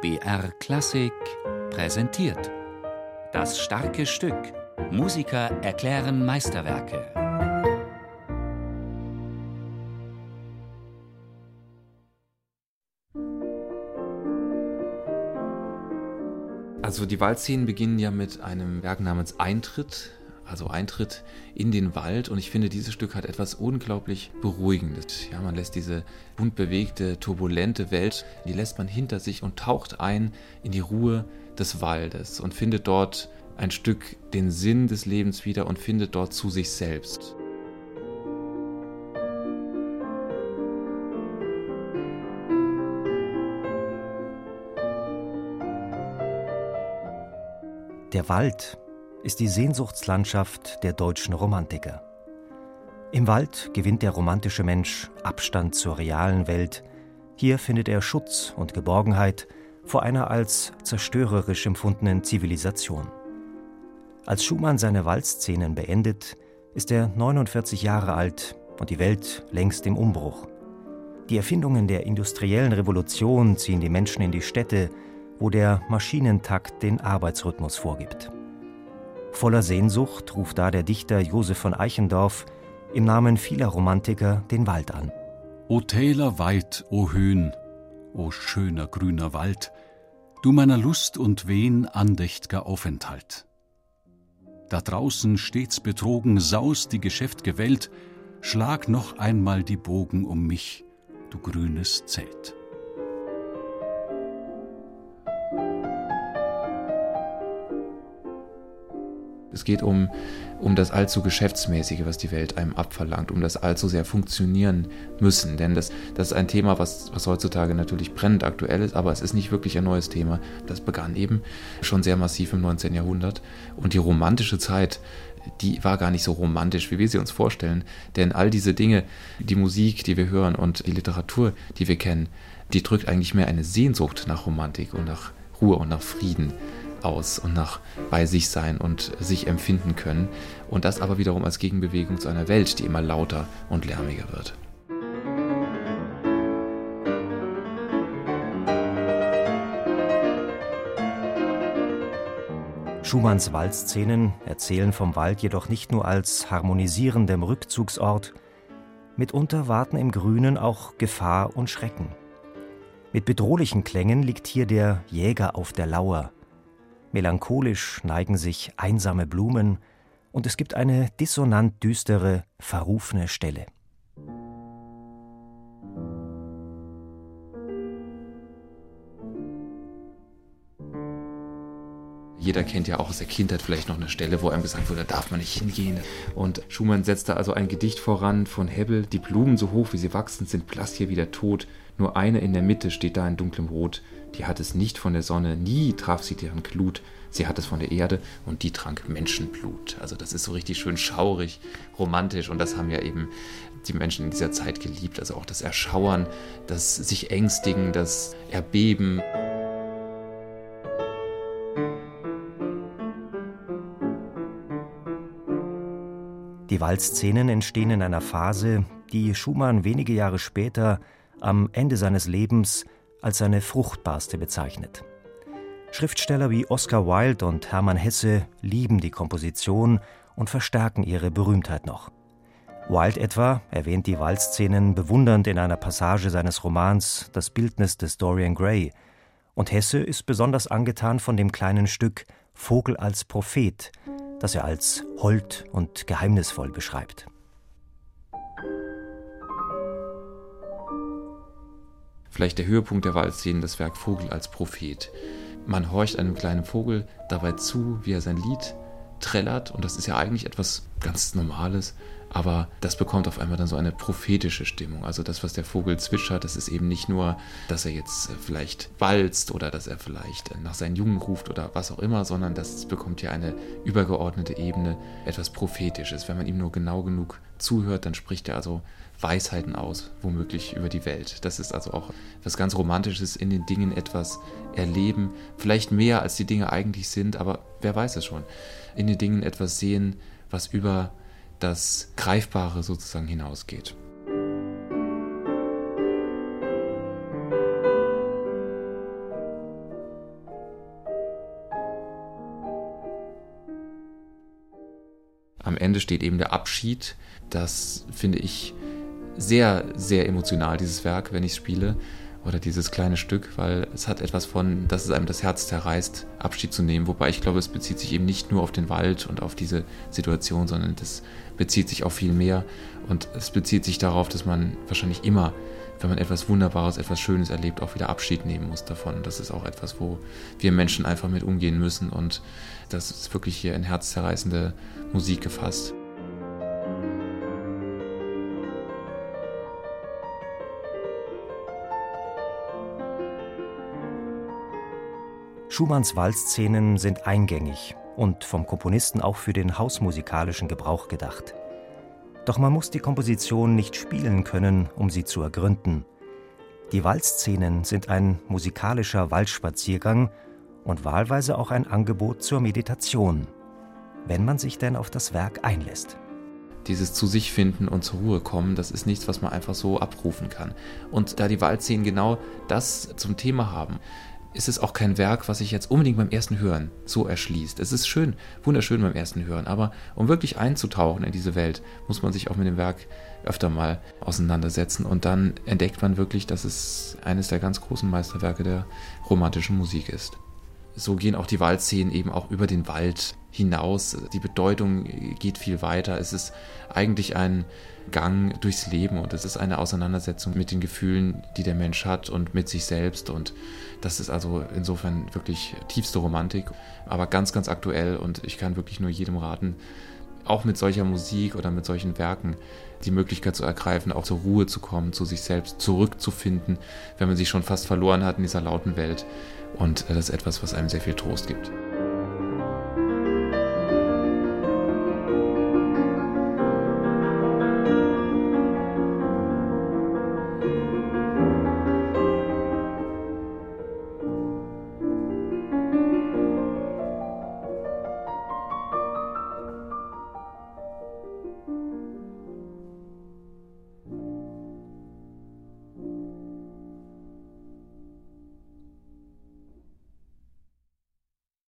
BR Klassik präsentiert. Das starke Stück. Musiker erklären Meisterwerke. Also die Waldszenen beginnen ja mit einem Werk namens Eintritt, also Eintritt in den Wald. Und ich finde, dieses Stück hat etwas unglaublich Beruhigendes. Ja, man lässt diese bunt bewegte, turbulente Welt, die lässt man hinter sich und taucht ein in die Ruhe des Waldes und findet dort ein Stück den Sinn des Lebens wieder und findet dort zu sich selbst. Der Wald ist die Sehnsuchtslandschaft der deutschen Romantiker. Im Wald gewinnt der romantische Mensch Abstand zur realen Welt. Hier findet er Schutz und Geborgenheit vor einer als zerstörerisch empfundenen Zivilisation. Als Schumann seine Waldszenen beendet, ist er 49 Jahre alt und die Welt längst im Umbruch. Die Erfindungen der industriellen Revolution ziehen die Menschen in die Städte, wo der Maschinentakt den Arbeitsrhythmus vorgibt. Voller Sehnsucht ruft da der Dichter Josef von Eichendorff im Namen vieler Romantiker den Wald an. O Täler weit, o Höhen, o schöner grüner Wald, du meiner Lust und Wehn andächt'ger Aufenthalt. Da draußen stets betrogen saust die geschäft'ge Welt, schlag noch einmal die Bogen um mich, du grünes Zelt. Es geht um, um das allzu Geschäftsmäßige, was die Welt einem abverlangt, um das allzu sehr funktionieren müssen. Denn das, das ist ein Thema, was, was heutzutage natürlich brennend aktuell ist, aber es ist nicht wirklich ein neues Thema. Das begann eben schon sehr massiv im 19. Jahrhundert. Und die romantische Zeit, die war gar nicht so romantisch, wie wir sie uns vorstellen. Denn all diese Dinge, die Musik, die wir hören und die Literatur, die wir kennen, die drückt eigentlich mehr eine Sehnsucht nach Romantik und nach Ruhe und nach Frieden aus und nach bei sich sein und sich empfinden können. Und das aber wiederum als Gegenbewegung zu einer Welt, die immer lauter und lärmiger wird. Schumanns Waldszenen erzählen vom Wald jedoch nicht nur als harmonisierendem Rückzugsort, mitunter warten im Grünen auch Gefahr und Schrecken. Mit bedrohlichen Klängen liegt hier der Jäger auf der Lauer, Melancholisch neigen sich einsame Blumen und es gibt eine dissonant düstere, verrufene Stelle. Jeder kennt ja auch aus der Kindheit vielleicht noch eine Stelle, wo einem gesagt wurde, da darf man nicht hingehen. Und Schumann setzte also ein Gedicht voran von Hebbel. Die Blumen, so hoch wie sie wachsen, sind blass hier wie der Tod. Nur eine in der Mitte steht da in dunklem Rot die hat es nicht von der Sonne, nie traf sie deren Glut, sie hat es von der Erde und die trank Menschenblut. Also das ist so richtig schön schaurig, romantisch und das haben ja eben die Menschen in dieser Zeit geliebt. Also auch das Erschauern, das sich ängstigen, das Erbeben. Die Waldszenen entstehen in einer Phase, die Schumann wenige Jahre später, am Ende seines Lebens, als seine fruchtbarste bezeichnet. Schriftsteller wie Oscar Wilde und Hermann Hesse lieben die Komposition und verstärken ihre Berühmtheit noch. Wilde etwa erwähnt die Waldszenen bewundernd in einer Passage seines Romans Das Bildnis des Dorian Gray, und Hesse ist besonders angetan von dem kleinen Stück Vogel als Prophet, das er als hold und geheimnisvoll beschreibt. Vielleicht der Höhepunkt der Waldszenen, das Werk Vogel als Prophet. Man horcht einem kleinen Vogel dabei zu, wie er sein Lied trällert und das ist ja eigentlich etwas ganz Normales, aber das bekommt auf einmal dann so eine prophetische Stimmung. Also das, was der Vogel zwitschert, das ist eben nicht nur, dass er jetzt vielleicht walzt oder dass er vielleicht nach seinen Jungen ruft oder was auch immer, sondern das bekommt ja eine übergeordnete Ebene, etwas Prophetisches. Wenn man ihm nur genau genug zuhört, dann spricht er also Weisheiten aus, womöglich über die Welt. Das ist also auch was ganz Romantisches in den Dingen etwas erleben, vielleicht mehr als die Dinge eigentlich sind, aber wer weiß es schon. In den Dingen etwas sehen, was über das Greifbare sozusagen hinausgeht. Am Ende steht eben der Abschied. Das finde ich sehr, sehr emotional, dieses Werk, wenn ich es spiele oder dieses kleine Stück, weil es hat etwas von, dass es einem das Herz zerreißt, Abschied zu nehmen. Wobei ich glaube, es bezieht sich eben nicht nur auf den Wald und auf diese Situation, sondern das bezieht sich auf viel mehr. Und es bezieht sich darauf, dass man wahrscheinlich immer, wenn man etwas Wunderbares, etwas Schönes erlebt, auch wieder Abschied nehmen muss davon. Das ist auch etwas, wo wir Menschen einfach mit umgehen müssen. Und das ist wirklich hier in herzzerreißende Musik gefasst. Schumanns Waldszenen sind eingängig und vom Komponisten auch für den hausmusikalischen Gebrauch gedacht. Doch man muss die Komposition nicht spielen können, um sie zu ergründen. Die Waldszenen sind ein musikalischer Waldspaziergang und wahlweise auch ein Angebot zur Meditation, wenn man sich denn auf das Werk einlässt dieses zu sich finden und zur Ruhe kommen, das ist nichts, was man einfach so abrufen kann. Und da die Waldszenen genau das zum Thema haben, ist es auch kein Werk, was sich jetzt unbedingt beim ersten Hören so erschließt. Es ist schön, wunderschön beim ersten Hören, aber um wirklich einzutauchen in diese Welt, muss man sich auch mit dem Werk öfter mal auseinandersetzen und dann entdeckt man wirklich, dass es eines der ganz großen Meisterwerke der romantischen Musik ist. So gehen auch die Waldszenen eben auch über den Wald hinaus. Die Bedeutung geht viel weiter. Es ist eigentlich ein Gang durchs Leben und es ist eine Auseinandersetzung mit den Gefühlen, die der Mensch hat und mit sich selbst. Und das ist also insofern wirklich tiefste Romantik, aber ganz, ganz aktuell und ich kann wirklich nur jedem raten, auch mit solcher Musik oder mit solchen Werken die Möglichkeit zu ergreifen, auch zur Ruhe zu kommen, zu sich selbst zurückzufinden, wenn man sich schon fast verloren hat in dieser lauten Welt. Und das ist etwas, was einem sehr viel Trost gibt.